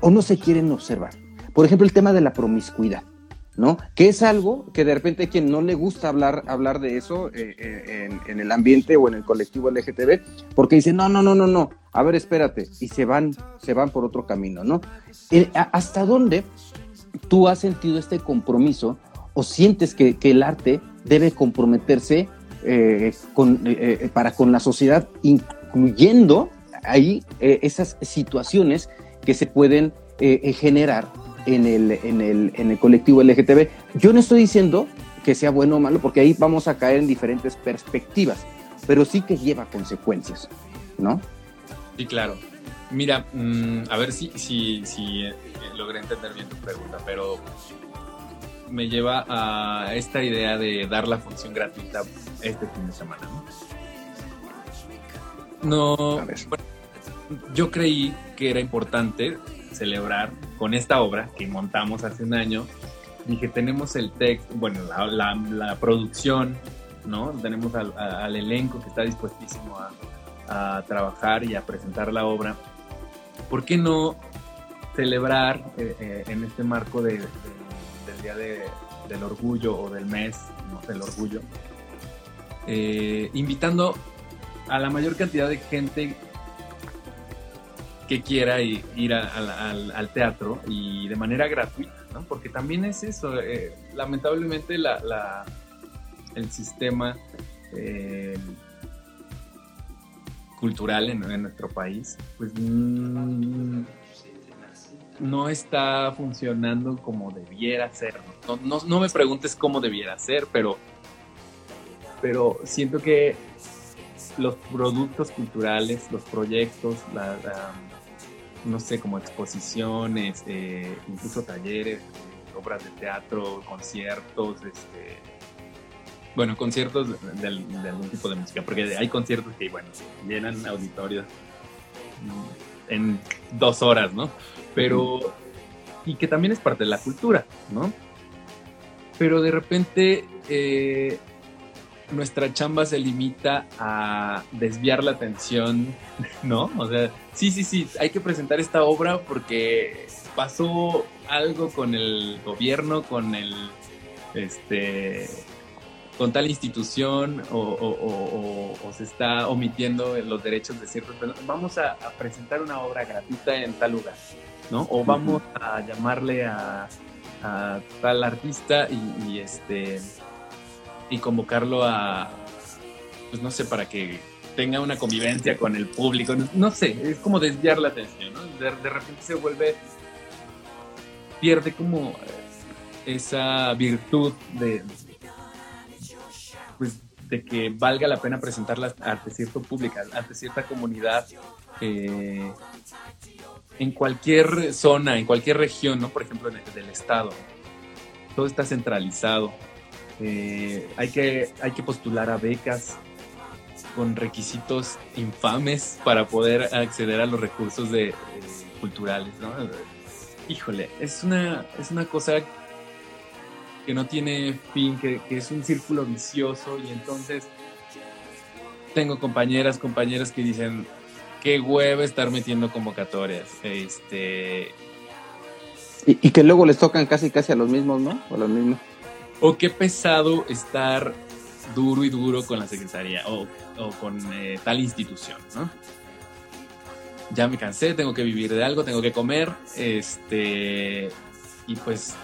o no se quieren observar. Por ejemplo, el tema de la promiscuidad. ¿No? Que es algo que de repente a quien no le gusta hablar, hablar de eso eh, eh, en, el ambiente o en el colectivo LGTB, porque dice, no, no, no, no, no, a ver, espérate, y se van, se van por otro camino, ¿no? ¿Hasta dónde tú has sentido este compromiso o sientes que, el arte debe comprometerse eh, con, eh, para con la sociedad, incluyendo ahí eh, esas situaciones que se pueden generar en el, en, el, en el colectivo LGTB. Yo no estoy diciendo que sea bueno o malo, porque ahí vamos a caer en diferentes perspectivas, pero sí que lleva consecuencias, ¿no? Sí, claro. Mira, mm, a ver si, si, si logré entender bien tu pregunta, pero me lleva a esta idea de dar la función gratuita este fin de semana. No, yo creí que era importante celebrar con esta obra que montamos hace un año. Dije, tenemos el texto, bueno, la, producción, ¿no? Tenemos al, elenco que está dispuestísimo a, a trabajar y a presentar la obra. ¿Por qué no celebrar eh, eh, en este marco del Día del Orgullo o del mes del Orgullo, eh, invitando a la mayor cantidad de gente que quiera ir al, teatro y de manera gratuita, ¿no? porque también es eso, lamentablemente la, el sistema cultural en, nuestro país, pues mm, no está funcionando como debiera ser. No, me preguntes cómo debiera ser, pero, pero siento que los productos culturales, los proyectos, no sé, como exposiciones, eh, incluso talleres, obras de teatro, conciertos, este, bueno, conciertos de, algún tipo de música, porque hay conciertos que, bueno, llenan auditorios en dos horas, ¿no? Pero, y que también es parte de la cultura, ¿no? Pero de repente eh, nuestra chamba se limita a desviar la atención, ¿no? O sea, sí, sí, sí, hay que presentar esta obra porque pasó algo con el gobierno, con el, este, con tal institución o, se está omitiendo los derechos de ciertos vamos a, presentar una obra gratuita en tal lugar, ¿no? O vamos a llamarle a, tal artista y, este y convocarlo a pues no sé para que tenga una convivencia con el público, no, sé, es como desviar la atención, ¿no? De, repente se vuelve pierde como esa virtud de, pues, de que valga la pena presentarlas ante cierto público, ante cierta comunidad, eh, en cualquier zona, en cualquier región, ¿no? Por ejemplo, en el, del estado. Todo está centralizado. Eh, hay, que, hay que postular a becas con requisitos infames para poder acceder a los recursos de, eh, culturales, ¿no? Híjole, es una, es una cosa que no tiene fin, que, es un círculo vicioso y entonces tengo compañeras, compañeros que dicen, qué huevo estar metiendo convocatorias. Este... Y, que luego les tocan casi casi a los mismos, ¿no? O los mismos. O qué pesado estar duro y duro con la secretaría o, con eh, tal institución, ¿no? Ya me cansé, tengo que vivir de algo, tengo que comer, este, y pues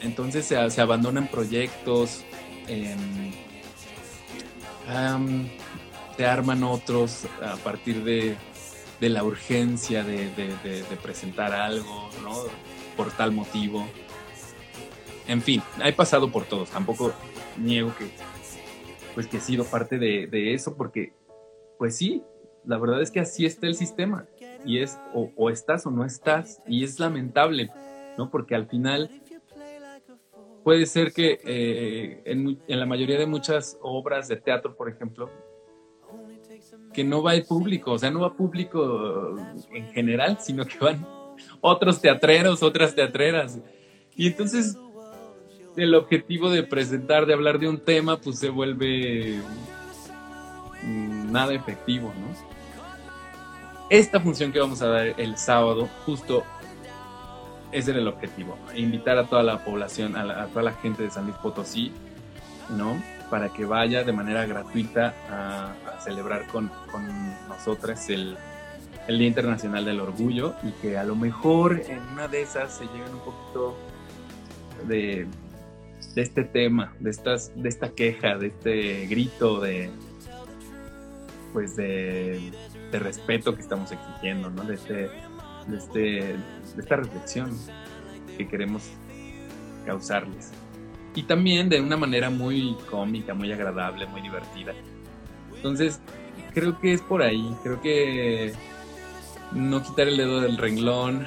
entonces se, abandonan proyectos, em, se arman otros a partir de, la urgencia de, presentar algo, ¿no? Por tal motivo. En fin, he pasado por todos. Tampoco niego que, pues que he sido parte de, eso, porque, pues sí, la verdad es que así está el sistema, y es o, estás o no estás, y es lamentable, ¿no? Porque al final puede ser que eh, en, en, la mayoría de muchas obras de teatro, por ejemplo, que no va el público, o sea, no va público en general, sino que van otros teatreros, otras teatreras. Y entonces el objetivo de presentar, de hablar de un tema, pues se vuelve mm, nada efectivo, ¿no? Esta función que vamos a dar el sábado, justo ese era el objetivo, invitar a toda la población, a, toda la gente de San Luis Potosí, ¿no? Para que vaya de manera gratuita a, celebrar con, con nosotras el, el Día Internacional del Orgullo y que a lo mejor en una de esas se lleven un poquito de, de este tema, de, estas, de esta queja, de este grito de, pues de, de respeto que estamos exigiendo, ¿no? de, este, de, este, de esta reflexión que queremos causarles. Y también de una manera muy cómica, muy agradable, muy divertida. Entonces, creo que es por ahí, creo que no quitar el dedo del renglón,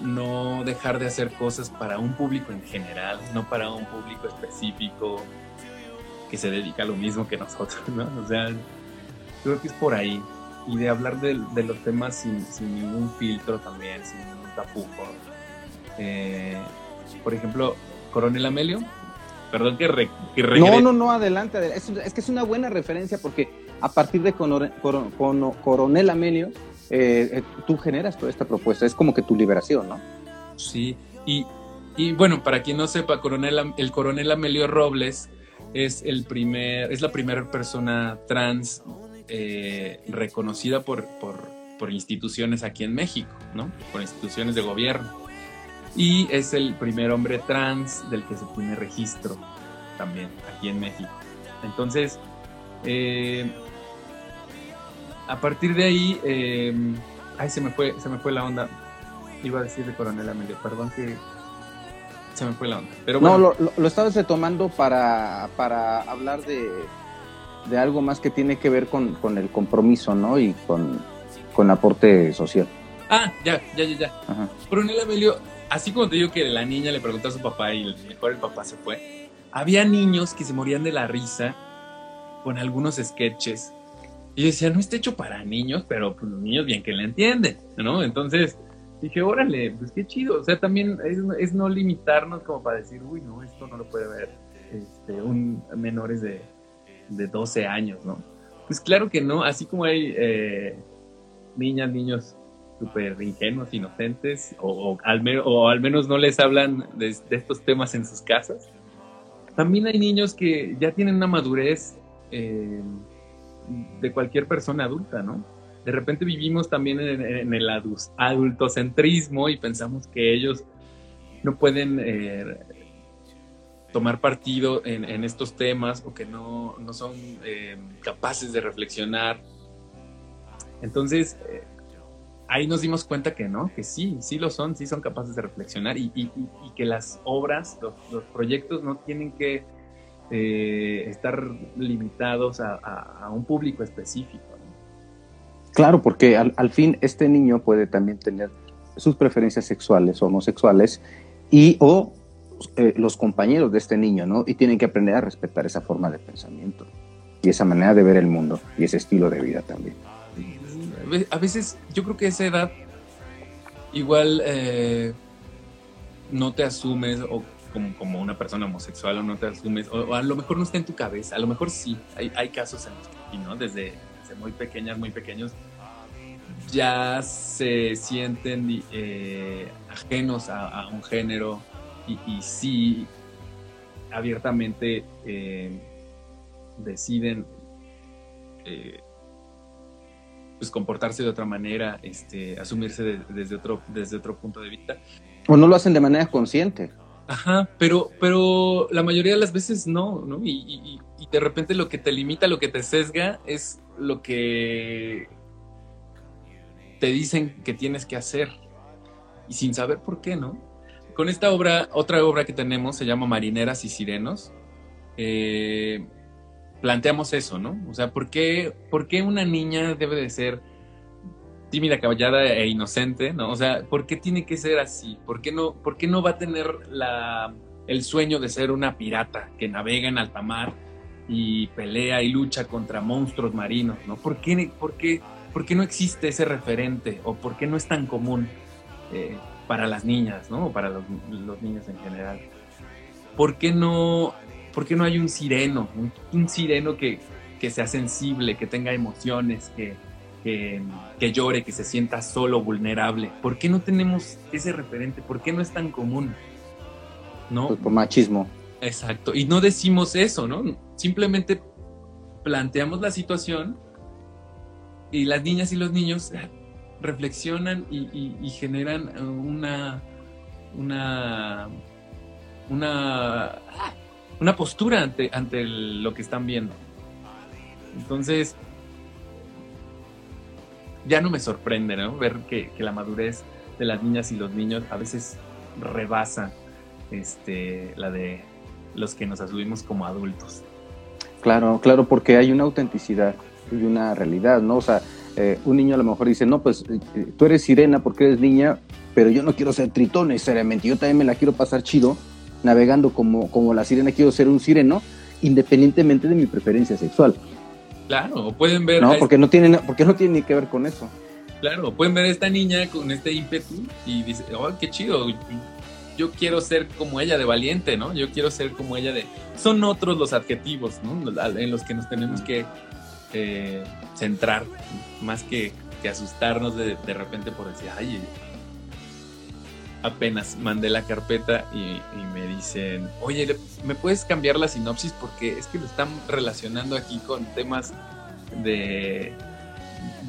no dejar de hacer cosas para un público en general, no para un público específico que se dedica a lo mismo que nosotros, ¿no? O sea, creo que es por ahí. Y de hablar de, los temas sin, ningún filtro también, sin ningún tapujo. Eh, por ejemplo, Coronel Amelio, perdón que, re, No, no, no, adelante. Es, es, que es una buena referencia porque a partir de Coronel Amelio eh, eh, tú generas toda esta propuesta, es como que tu liberación, ¿no? Sí, y, bueno, para quien no sepa, el coronel Amelio Robles es, el primer, es la primera persona trans eh, reconocida por, por, por, instituciones aquí en México, ¿no? Por instituciones de gobierno. Y es el primer hombre trans del que se tiene registro también aquí en México. Entonces, eh, a partir de ahí, em, ay, se me fue, se me fue la onda. Iba a decir de Coronel Amelio, perdón que se me fue la onda. Pero No, lo, lo, estabas retomando para, para hablar de, de, algo más que tiene que ver con, con el compromiso, ¿no? Y con, con aporte social. Ah, ya, ya, ya, ya. Coronel Amelio, así como te digo que la niña le preguntó a su papá y mejor el papá se fue, había niños que se morían de la risa con algunos sketches y yo decía, no está hecho para niños, pero pues los niños bien que le entienden, ¿no? Entonces dije, órale, pues qué chido. O sea, también es, no limitarnos como para decir, uy, no, esto no lo puede ver este, un menores de, de 12 años, ¿no? Pues claro que no, así como hay eh, niñas, niños súper ingenuos, inocentes, o, al o, al menos no les hablan de, estos temas en sus casas, también hay niños que ya tienen una madurez eh, de cualquier persona adulta, ¿no? De repente vivimos también en, el adultocentrismo y pensamos que ellos no pueden eh, tomar partido en, estos temas o que no, son eh, capaces de reflexionar. Entonces, eh, ahí nos dimos cuenta que no, que sí, sí lo son, sí son capaces de reflexionar y, que las obras, los proyectos no tienen que eh, estar limitados a, un público específico. Claro, porque al, fin este niño puede también tener sus preferencias sexuales o homosexuales y o eh, los compañeros de este niño, ¿no? Y tienen que aprender a respetar esa forma de pensamiento y esa manera de ver el mundo y ese estilo de vida también. A veces yo creo que esa edad igual eh, no te asumes o como, una persona homosexual o no te asumes, o, a lo mejor no está en tu cabeza, a lo mejor sí, hay, hay casos en los que, ¿no? Desde, muy pequeñas, muy pequeños, ya se sienten eh, ajenos a, un género y, y sí abiertamente eh, deciden eh, pues comportarse de otra manera, este, asumirse desde, otro, desde otro punto de vista. O no lo hacen de manera consciente. Ajá, pero, pero la mayoría de las veces no, ¿no? Y, de repente lo que te limita, lo que te sesga es lo que te dicen que tienes que hacer y sin saber por qué, ¿no? Con esta obra, otra obra que tenemos se llama Marineras y Sirenos. Eh, planteamos eso, ¿no? O sea, ¿por qué, ¿por qué una niña debe de ser tímida, caballada e inocente, ¿no? O sea, ¿por qué tiene que ser así? ¿Por qué no, por qué no va a tener la, el sueño de ser una pirata que navega en alta mar y pelea y lucha contra monstruos marinos, ¿no? ¿Por qué, por qué, por qué no existe ese referente o por qué no es tan común eh, para las niñas, ¿no? O para los, niños en general. ¿Por qué no ¿Por qué no hay un sireno? Un, sireno que, sea sensible, que tenga emociones, que, que, llore, que se sienta solo, vulnerable. ¿Por qué no tenemos ese referente? ¿Por qué no es tan común? ¿No? Pues por machismo. Exacto. Y no decimos eso, ¿no? Simplemente planteamos la situación y las niñas y los niños reflexionan y, generan una, una, una, una postura ante, ante lo que están viendo. Entonces, ya no me sorprende, ¿no? Ver que, la madurez de las niñas y los niños a veces rebasa este, la de los que nos asumimos como adultos. Claro, claro, porque hay una autenticidad y una realidad, ¿no? O sea, eh, un niño a lo mejor dice, no, pues eh, tú eres sirena porque eres niña, pero yo no quiero ser tritón necesariamente, yo también me la quiero pasar chido navegando como, como la sirena, quiero ser un sireno, independientemente de mi preferencia sexual. Claro, pueden ver. No, porque no tiene, porque no tiene ni que ver con eso. Claro, pueden ver a esta niña con este ímpetu y dice, oh, qué chido, yo quiero ser como ella de valiente, ¿no? Yo quiero ser como ella de... Son otros los adjetivos, ¿no? En los que nos tenemos que eh, centrar, más que, que asustarnos de, de repente por decir, ay, apenas mandé la carpeta y, me dicen, oye, ¿me puedes cambiar la sinopsis? Porque es que lo están relacionando aquí con temas de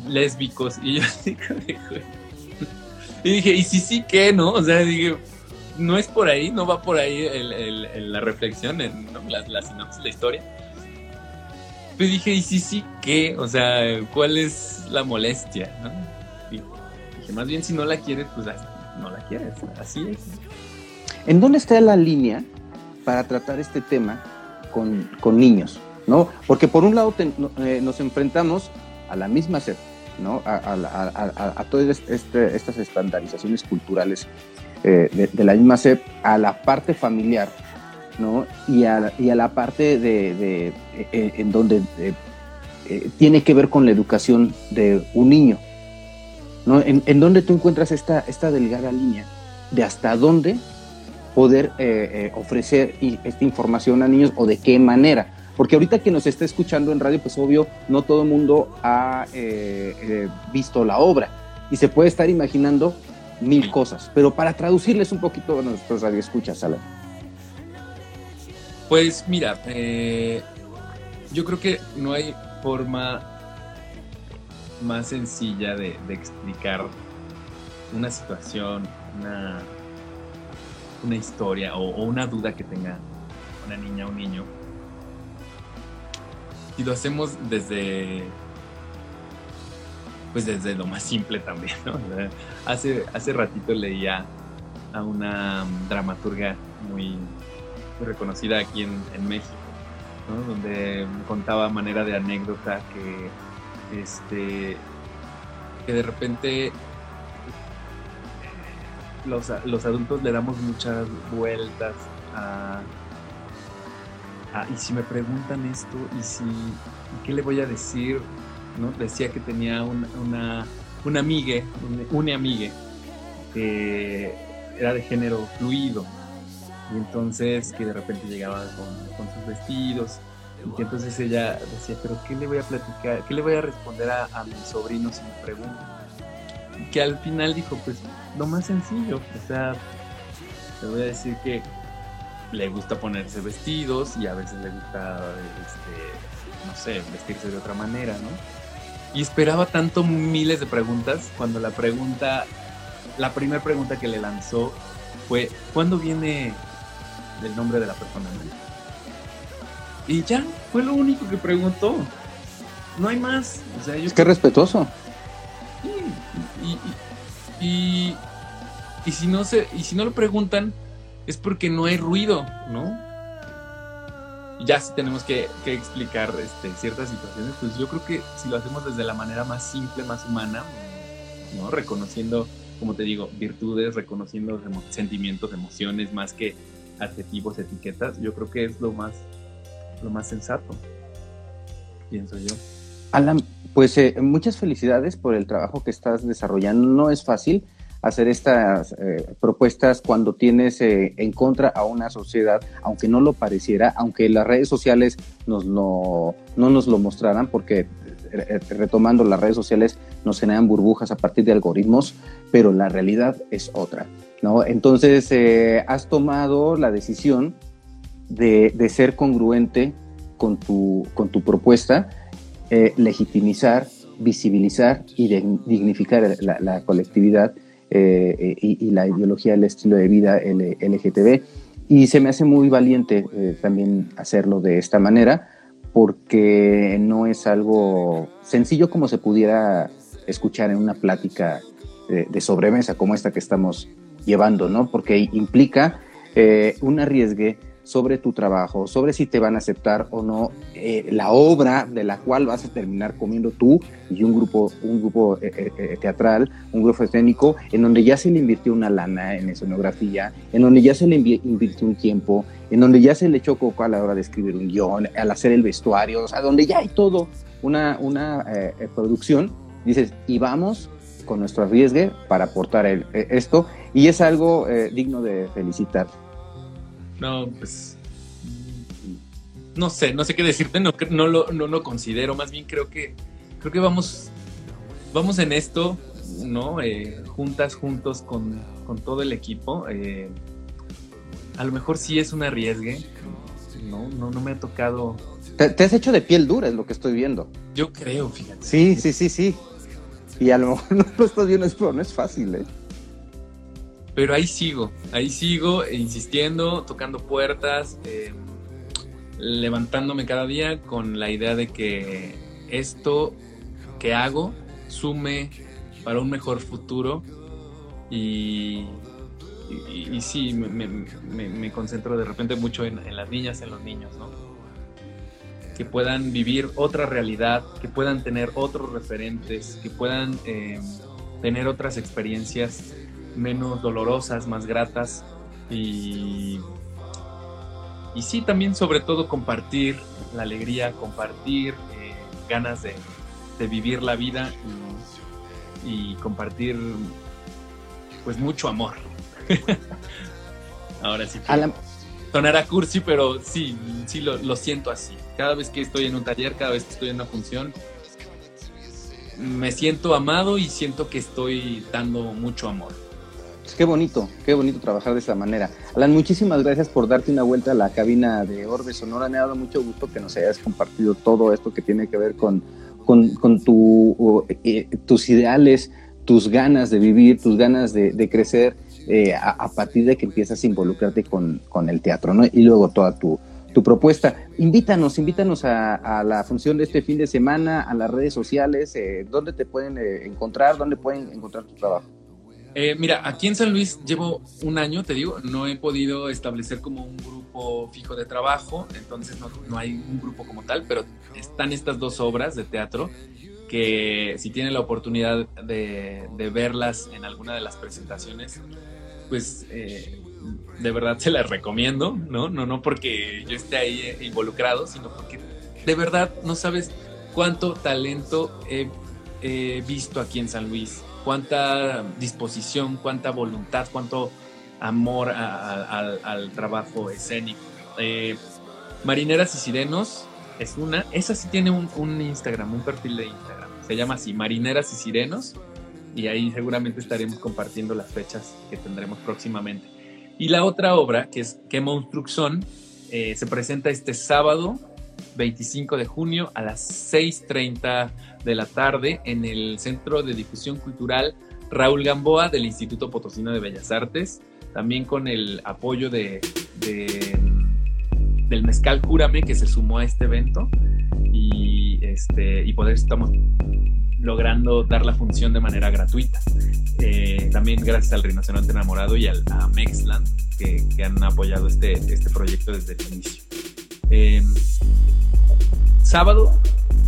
lésbicos. Y yo y dije, ¿y si sí qué, no? O sea, dije, no es por ahí, no va por ahí la reflexión, en, la, sinopsis, la historia. Pero dije, ¿y si sí qué? O sea, ¿cuál es la molestia? Y dije, más bien si no la quieres, pues no la quieres. Así es. ¿En dónde está la línea para tratar este tema con, niños? ¿no? Porque por un lado eh, nos enfrentamos a la misma sed, ¿no? a, todas este, estas estandarizaciones culturales eh, de, la misma SEP, a la parte familiar, ¿no? Y a, la parte de, eh, en donde tiene que ver con la educación de un niño, ¿no? En, en dónde tú encuentras esta, esta delgada línea de hasta dónde poder eh, eh, ofrecer esta información a niños o de qué manera. Porque ahorita que nos está escuchando en radio, pues obvio, no todo el mundo ha eh, visto la obra y se puede estar imaginando mil cosas. Pero para traducirles un poquito a nuestros radioescuchas, Alan. Pues mira, yo creo que no hay forma más sencilla de, explicar una situación, una, una historia o, una duda que tenga una niña o un niño. Y lo hacemos desde pues desde lo más simple también, Hace, hace ratito leía a una dramaturga muy, reconocida aquí en, México, donde contaba manera de anécdota que este, que de repente los, adultos le damos muchas vueltas a, y si me preguntan esto y si qué le voy a decir decía que tenía una una, amiga una amiga que era de género fluido y entonces que de repente llegaba con sus vestidos y entonces ella decía, pero ¿qué le voy a platicar? ¿Qué le voy a responder a, mi sobrino si me pregunta? Que al final dijo, pues lo más sencillo, o sea, le voy a decir que le gusta ponerse vestidos y a veces le gusta, este, no sé, vestirse de otra manera, ¿no? Y esperaba tanto miles de preguntas cuando la pregunta, la primera pregunta que le lanzó fue, ¿cuándo viene el nombre de la persona? Y ya, fue lo único que preguntó. No hay más. es que respetuoso. Y, y, si no se, y si no lo preguntan, es porque no hay ruido, ¿no? ya si tenemos que, explicar este, ciertas situaciones, pues yo creo que si lo hacemos desde la manera más simple, más humana, ¿no? Reconociendo, como te digo, virtudes, reconociendo sentimientos, emociones, más que adjetivos, etiquetas, yo creo que es lo más, lo más sensato, pienso yo. Alan, pues eh, muchas felicidades por el trabajo que estás desarrollando. No es fácil hacer estas eh, propuestas cuando tienes eh, en contra a una sociedad, aunque no lo pareciera, aunque las redes sociales nos no nos lo mostraran, porque retomando las redes sociales nos generan burbujas a partir de algoritmos, pero la realidad es otra. ¿no? Entonces, has tomado la decisión de, de ser congruente con tu, con tu propuesta eh, legitimizar, visibilizar y dignificar la, colectividad eh, y, la ideología del estilo de vida LGTB. Y se me hace muy valiente eh, también hacerlo de esta manera, porque no es algo sencillo como se pudiera escuchar en una plática de sobremesa como esta que estamos llevando, ¿no? Porque implica un arriesgue sobre tu trabajo, sobre si te van a aceptar o no eh, la obra de la cual vas a terminar comiendo tú y un grupo, un grupo eh, eh, teatral, un grupo escénico, en donde ya se le invirtió una lana en escenografía, en donde ya se le invirtió un tiempo, en donde ya se le echó coco a la hora de escribir un guion, al hacer el vestuario, o sea, donde ya hay todo una, una producción, dices, y vamos con nuestro arriesgue para aportar esto, y es algo digno de felicitar. No, pues. No sé, no sé qué decirte, no, no, lo, no lo considero. Más bien creo que. Creo que vamos. Vamos en esto, ¿no? Eh, juntas, juntos con, todo el equipo. Eh, a lo mejor sí es un arriesgue. No, no, no me ha tocado. Te, has hecho de piel dura, es lo que estoy viendo. Yo creo, fíjate. Sí, sí, sí, sí. Y a lo mejor no lo estás viendo, pero no es fácil, ¿eh? Pero ahí sigo, ahí sigo insistiendo, tocando puertas, eh, levantándome cada día con la idea de que esto que hago sume para un mejor futuro y, y, sí, me, concentro de repente mucho en, las niñas, en los niños, ¿no? Que puedan vivir otra realidad, que puedan tener otros referentes, que puedan eh, tener otras experiencias menos dolorosas, más gratas y, y sí, también sobre todo compartir la alegría, compartir eh, ganas de, vivir la vida y, compartir pues mucho amor. Ahora sí. Que sonará cursi, pero sí, sí lo, lo siento así. Cada vez que estoy en un taller, cada vez que estoy en una función, me siento amado y siento que estoy dando mucho amor. Qué bonito, qué bonito trabajar de esa manera. Alan, muchísimas gracias por darte una vuelta a la cabina de Orbe Sonora. Me ha dado mucho gusto que nos hayas compartido todo esto que tiene que ver con, con, tu, eh, tus ideales, tus ganas de vivir, tus ganas de, crecer eh, a, partir de que empiezas a involucrarte con, el teatro, ¿no? Y luego toda tu, propuesta. Invítanos, invítanos a, la función de este fin de semana, a las redes sociales, eh, dónde te pueden encontrar, dónde pueden encontrar tu trabajo. Eh, mira, aquí en San Luis llevo un año, te digo, no he podido establecer como un grupo fijo de trabajo, entonces no, hay un grupo como tal, pero están estas dos obras de teatro que si tienen la oportunidad de, verlas en alguna de las presentaciones, pues eh, de verdad se las recomiendo, ¿no? No, no porque yo esté ahí involucrado, sino porque de verdad no sabes cuánto talento he visto aquí en San Luis cuánta disposición, cuánta voluntad, cuánto amor al trabajo escénico. Eh, Marineras y Sirenos es una, esa sí tiene un, Instagram, un perfil de Instagram. Se llama así, Marineras y Sirenos. Y ahí seguramente estaremos compartiendo las fechas que tendremos próximamente. Y la otra obra, que es ¿Qué monstruos son? Eh, se presenta este sábado 25 de junio a las 6.30 de la tarde en el Centro de Difusión Cultural Raúl Gamboa del Instituto Potosino de Bellas Artes, también con el apoyo de, del Mezcal Cúrame que se sumó a este evento y, este, y poder estamos logrando dar la función de manera gratuita. Eh, también gracias al Rinoceronte Enamorado y al, a Mexland que, que han apoyado este, este proyecto desde el inicio. Eh, sábado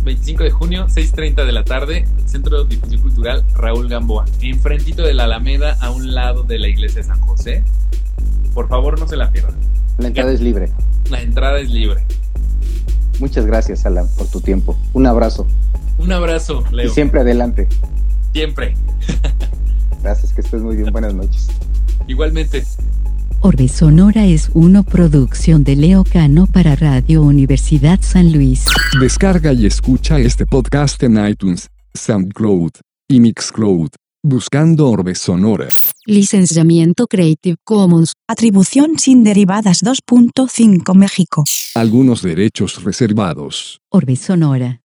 25 de junio, 6.30 de la tarde, Centro de Difusión Cultural Raúl Gamboa, enfrentito de la Alameda, a un lado de la iglesia de San José. Por favor, no se la pierdan. La entrada es libre. La entrada es libre. Muchas gracias, Alan, por tu tiempo. Un abrazo. Un abrazo, Leo. Y siempre adelante. Siempre. Gracias, que estés muy bien. Buenas noches. Igualmente. Orbe Sonora es una producción de Leo Cano para Radio Universidad San Luis. Descarga y escucha este podcast en iTunes, SoundCloud y Mixcloud, buscando Orbe Sonora. Licenciamiento Creative Commons. Atribución sin derivadas 2.5 México. Algunos derechos reservados. Orbe Sonora.